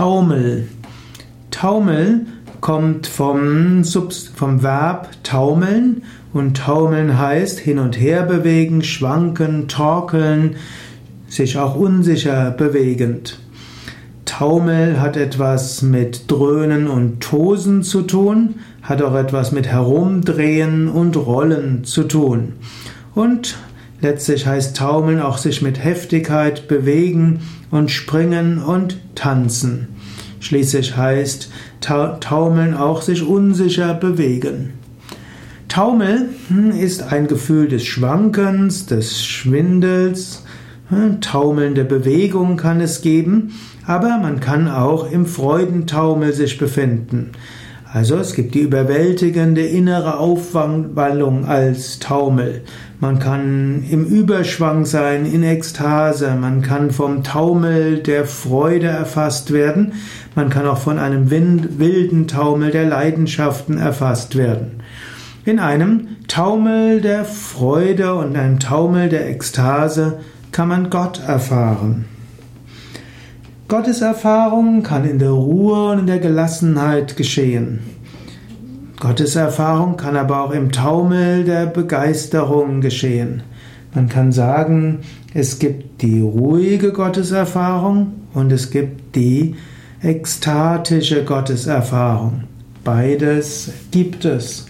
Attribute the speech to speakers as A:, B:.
A: Taumel. Taumel kommt vom, vom Verb taumeln und taumeln heißt hin und her bewegen, schwanken, torkeln, sich auch unsicher bewegend. Taumel hat etwas mit Dröhnen und Tosen zu tun, hat auch etwas mit Herumdrehen und Rollen zu tun. Und letztlich heißt Taumeln auch sich mit Heftigkeit bewegen und springen und tanzen. Schließlich heißt Taumeln auch sich unsicher bewegen. Taumel hm, ist ein Gefühl des Schwankens, des Schwindels, hm, taumelnde Bewegung kann es geben, aber man kann auch im Freudentaumel sich befinden. Also es gibt die überwältigende innere Aufwallung als Taumel. Man kann im Überschwang sein, in Ekstase. Man kann vom Taumel der Freude erfasst werden. Man kann auch von einem wilden Taumel der Leidenschaften erfasst werden. In einem Taumel der Freude und einem Taumel der Ekstase kann man Gott erfahren. Gottes Erfahrung kann in der Ruhe und in der Gelassenheit geschehen. Gottes Erfahrung kann aber auch im Taumel der Begeisterung geschehen. Man kann sagen, es gibt die ruhige Gotteserfahrung und es gibt die ekstatische Gotteserfahrung. Beides gibt es.